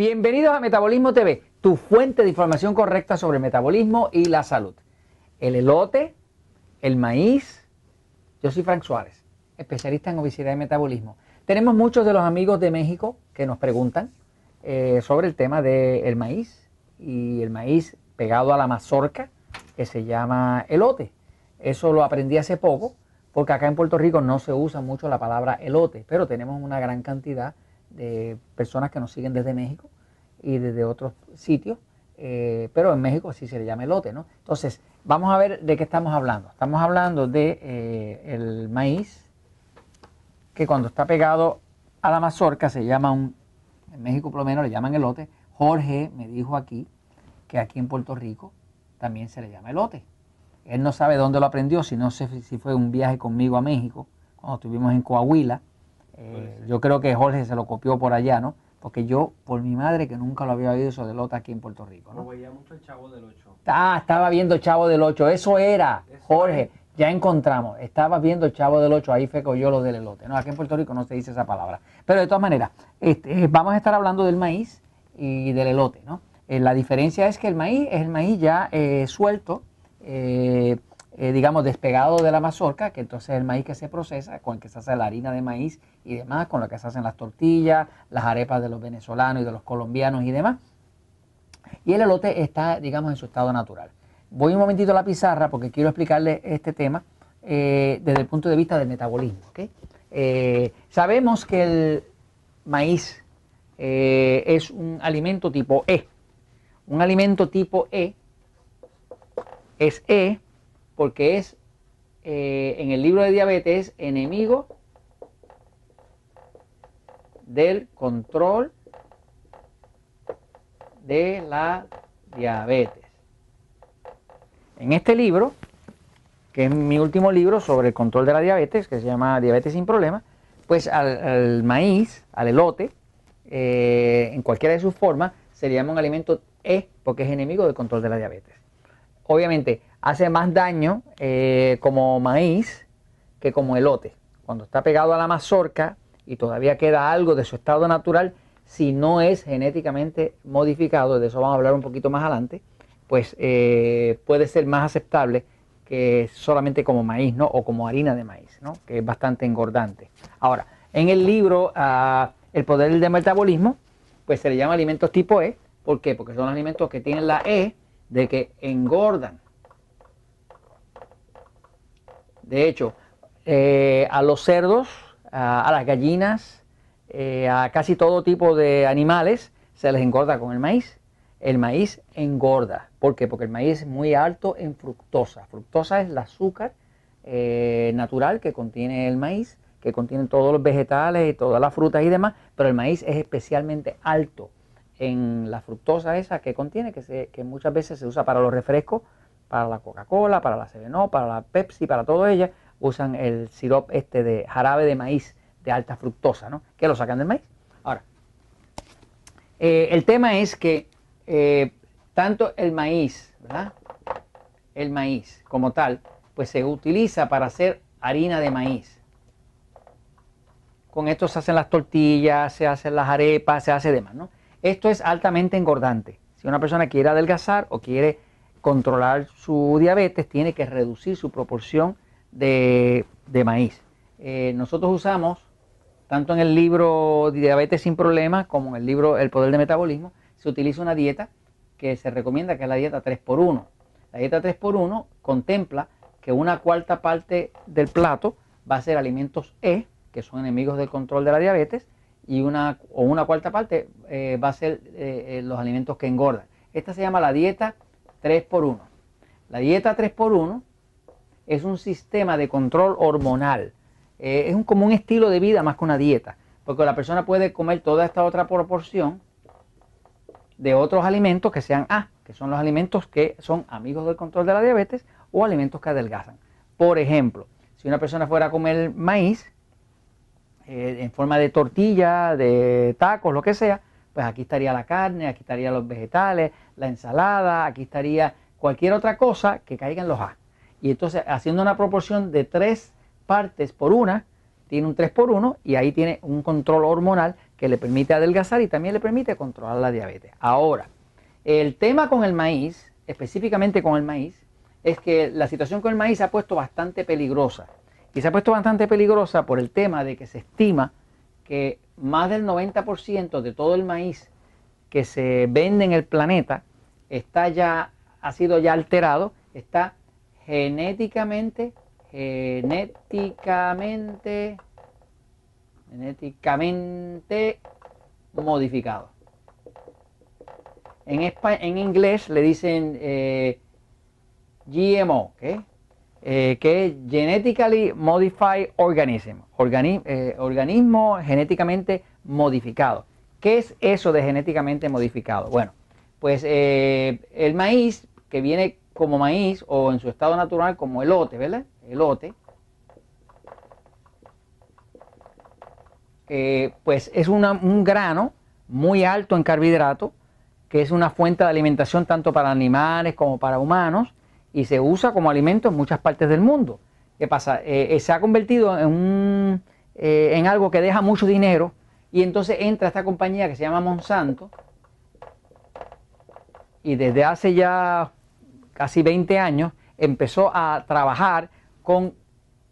Bienvenidos a Metabolismo TV, tu fuente de información correcta sobre el metabolismo y la salud. El elote, el maíz. Yo soy Frank Suárez, especialista en obesidad y metabolismo. Tenemos muchos de los amigos de México que nos preguntan eh, sobre el tema del maíz y el maíz pegado a la mazorca que se llama elote. Eso lo aprendí hace poco porque acá en Puerto Rico no se usa mucho la palabra elote, pero tenemos una gran cantidad de personas que nos siguen desde México y desde otros sitios, eh, pero en México sí se le llama elote, ¿no? Entonces, vamos a ver de qué estamos hablando. Estamos hablando de eh, el maíz, que cuando está pegado a la mazorca se llama un, en México por lo menos le llaman elote. Jorge me dijo aquí que aquí en Puerto Rico también se le llama elote. Él no sabe dónde lo aprendió, si no sé si fue un viaje conmigo a México, cuando estuvimos en Coahuila, eh, yo creo que Jorge se lo copió por allá, ¿no? Porque yo, por mi madre, que nunca lo había oído eso de Lota aquí en Puerto Rico, ¿no? veía mucho el Chavo del Ocho. Ah, estaba viendo Chavo del Ocho, eso era, Jorge, ya encontramos, estaba viendo Chavo del Ocho, ahí fue que yo lo del elote, ¿no? Aquí en Puerto Rico no se dice esa palabra. Pero de todas maneras, este, vamos a estar hablando del maíz y del elote, ¿no? Eh, la diferencia es que el maíz es el maíz ya eh, suelto, eh, eh, digamos, despegado de la mazorca, que entonces es el maíz que se procesa, con el que se hace la harina de maíz y demás, con lo que se hacen las tortillas, las arepas de los venezolanos y de los colombianos y demás. Y el elote está, digamos, en su estado natural. Voy un momentito a la pizarra porque quiero explicarle este tema eh, desde el punto de vista del metabolismo. Eh, sabemos que el maíz es un alimento tipo E. Un alimento tipo E es E porque es eh, en el libro de diabetes enemigo del control de la diabetes. En este libro, que es mi último libro sobre el control de la diabetes, que se llama Diabetes sin Problemas, pues al, maíz, al elote, eh, en cualquiera de sus formas, se le llama un alimento E porque es enemigo del control de la diabetes. Obviamente, hace más daño eh, como maíz que como elote. Cuando está pegado a la mazorca y todavía queda algo de su estado natural, si no es genéticamente modificado, de eso vamos a hablar un poquito más adelante, pues eh, puede ser más aceptable que solamente como maíz, ¿no? O como harina de maíz, ¿no? Que es bastante engordante. Ahora, en el libro ah, El poder del metabolismo, pues se le llama alimentos tipo E. ¿Por qué? Porque son alimentos que tienen la E de que engordan. De hecho, eh, a los cerdos, a, las gallinas, eh, a casi todo tipo de animales se les engorda con el maíz. El maíz engorda. ¿Por qué? Porque el maíz es muy alto en fructosa. Fructosa es el azúcar eh, natural que contiene el maíz, que contiene todos los vegetales y todas las frutas y demás, pero el maíz es especialmente alto en la fructosa esa que contiene, que, que muchas veces se usa para los refrescos para la Coca-Cola, para la Seveno, para la Pepsi, para todo ella, usan el sirope este de jarabe de maíz de alta fructosa, ¿no? Que lo sacan del maíz. Ahora, eh, el tema es que eh, tanto el maíz, ¿verdad? El maíz como tal, pues se utiliza para hacer harina de maíz. Con esto se hacen las tortillas, se hacen las arepas, se hace demás, ¿no? Esto es altamente engordante. Si una persona quiere adelgazar o quiere controlar su diabetes, tiene que reducir su proporción de, maíz. Eh, nosotros usamos, tanto en el libro Diabetes sin Problemas como en el libro El Poder de Metabolismo, se utiliza una dieta que se recomienda que es la dieta 3x1. La dieta 3x1 contempla que una cuarta parte del plato va a ser alimentos E, que son enemigos del control de la diabetes, y una, o una cuarta parte eh, va a ser eh, los alimentos que engordan. Esta se llama la dieta 3x1. La dieta 3x1 es un sistema de control hormonal. Eh, es un, como un estilo de vida más que una dieta. Porque la persona puede comer toda esta otra proporción de otros alimentos que sean A, que son los alimentos que son amigos del control de la diabetes o alimentos que adelgazan. Por ejemplo, si una persona fuera a comer maíz eh, en forma de tortilla, de tacos, lo que sea, pues aquí estaría la carne, aquí estarían los vegetales, la ensalada, aquí estaría cualquier otra cosa que caiga en los A. Y entonces haciendo una proporción de tres partes por una, tiene un 3 por 1 y ahí tiene un control hormonal que le permite adelgazar y también le permite controlar la diabetes. Ahora, el tema con el maíz, específicamente con el maíz, es que la situación con el maíz se ha puesto bastante peligrosa. Y se ha puesto bastante peligrosa por el tema de que se estima que más del 90% de todo el maíz que se vende en el planeta está ya, ha sido ya alterado, está genéticamente, genéticamente, genéticamente modificado. En, en inglés le dicen eh, GMO, ¿qué? Eh, que es Genetically Modified Organism, eh, organismo genéticamente modificado. ¿Qué es eso de genéticamente modificado? Bueno, pues eh, el maíz, que viene como maíz o en su estado natural como elote, ¿verdad? Elote. pues es un grano muy alto en carbohidrato, que es una fuente de alimentación tanto para animales como para humanos y se usa como alimento en muchas partes del mundo. ¿Qué pasa? Eh, eh, se ha convertido en, un, eh, en algo que deja mucho dinero y entonces entra esta compañía que se llama Monsanto y desde hace ya casi 20 años empezó a trabajar con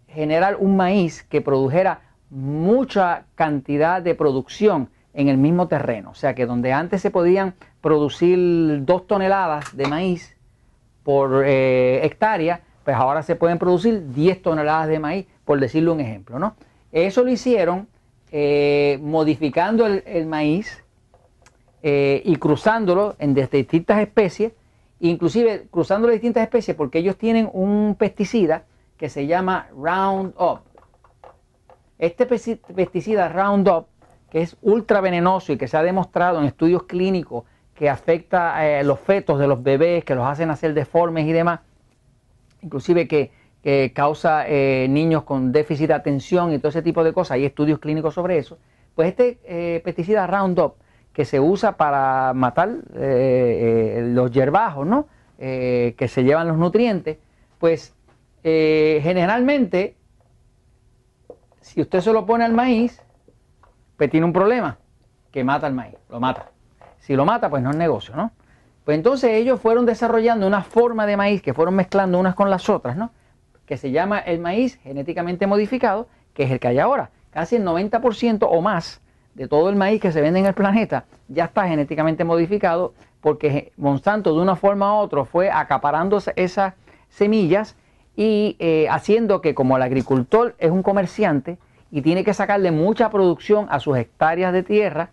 generar un maíz que produjera mucha cantidad de producción en el mismo terreno. O sea que donde antes se podían producir dos toneladas de maíz, por eh, hectárea, pues ahora se pueden producir 10 toneladas de maíz, por decirle un ejemplo. ¿no? Eso lo hicieron eh, modificando el, maíz eh, y cruzándolo en distintas especies, inclusive cruzando las distintas especies porque ellos tienen un pesticida que se llama Roundup. Este pesticida Roundup, que es ultra venenoso y que se ha demostrado en estudios clínicos que afecta a eh, los fetos de los bebés, que los hacen hacer deformes y demás, inclusive que, causa eh, niños con déficit de atención y todo ese tipo de cosas, hay estudios clínicos sobre eso, pues este eh, pesticida Roundup, que se usa para matar los hierbajos, ¿no? que se llevan los nutrientes, pues generalmente, si usted se lo pone al maíz, pues tiene un problema, que mata al maíz, lo mata. Si lo mata, pues no es negocio, ¿no? Pues entonces ellos fueron desarrollando una forma de maíz que fueron mezclando unas con las otras, ¿no? Que se llama el maíz genéticamente modificado, que es el que hay ahora. Casi el 90% o más de todo el maíz que se vende en el planeta ya está genéticamente modificado porque Monsanto de una forma u otra fue acaparando esas semillas y eh, haciendo que como el agricultor es un comerciante y tiene que sacarle mucha producción a sus hectáreas de tierra,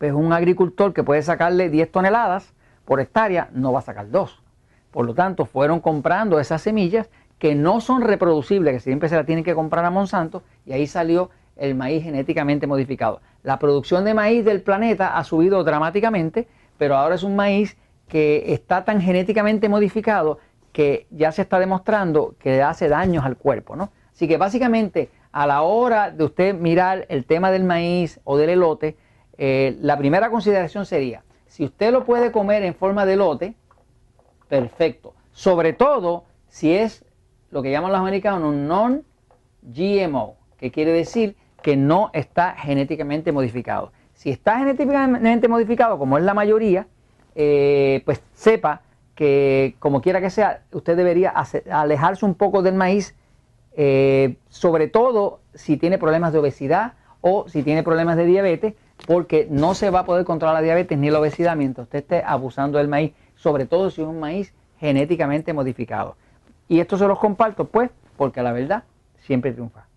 pues un agricultor que puede sacarle 10 toneladas por hectárea no va a sacar 2. Por lo tanto, fueron comprando esas semillas que no son reproducibles, que siempre se las tienen que comprar a Monsanto, y ahí salió el maíz genéticamente modificado. La producción de maíz del planeta ha subido dramáticamente, pero ahora es un maíz que está tan genéticamente modificado que ya se está demostrando que hace daños al cuerpo, ¿no? Así que básicamente a la hora de usted mirar el tema del maíz o del elote, eh, la primera consideración sería, si usted lo puede comer en forma de lote, perfecto. Sobre todo si es lo que llaman los americanos un non-GMO, que quiere decir que no está genéticamente modificado. Si está genéticamente modificado, como es la mayoría, eh, pues sepa que como quiera que sea, usted debería alejarse un poco del maíz, eh, sobre todo si tiene problemas de obesidad o si tiene problemas de diabetes, porque no se va a poder controlar la diabetes ni la obesidad mientras usted esté abusando del maíz, sobre todo si es un maíz genéticamente modificado. Y esto se los comparto pues porque la verdad siempre triunfa.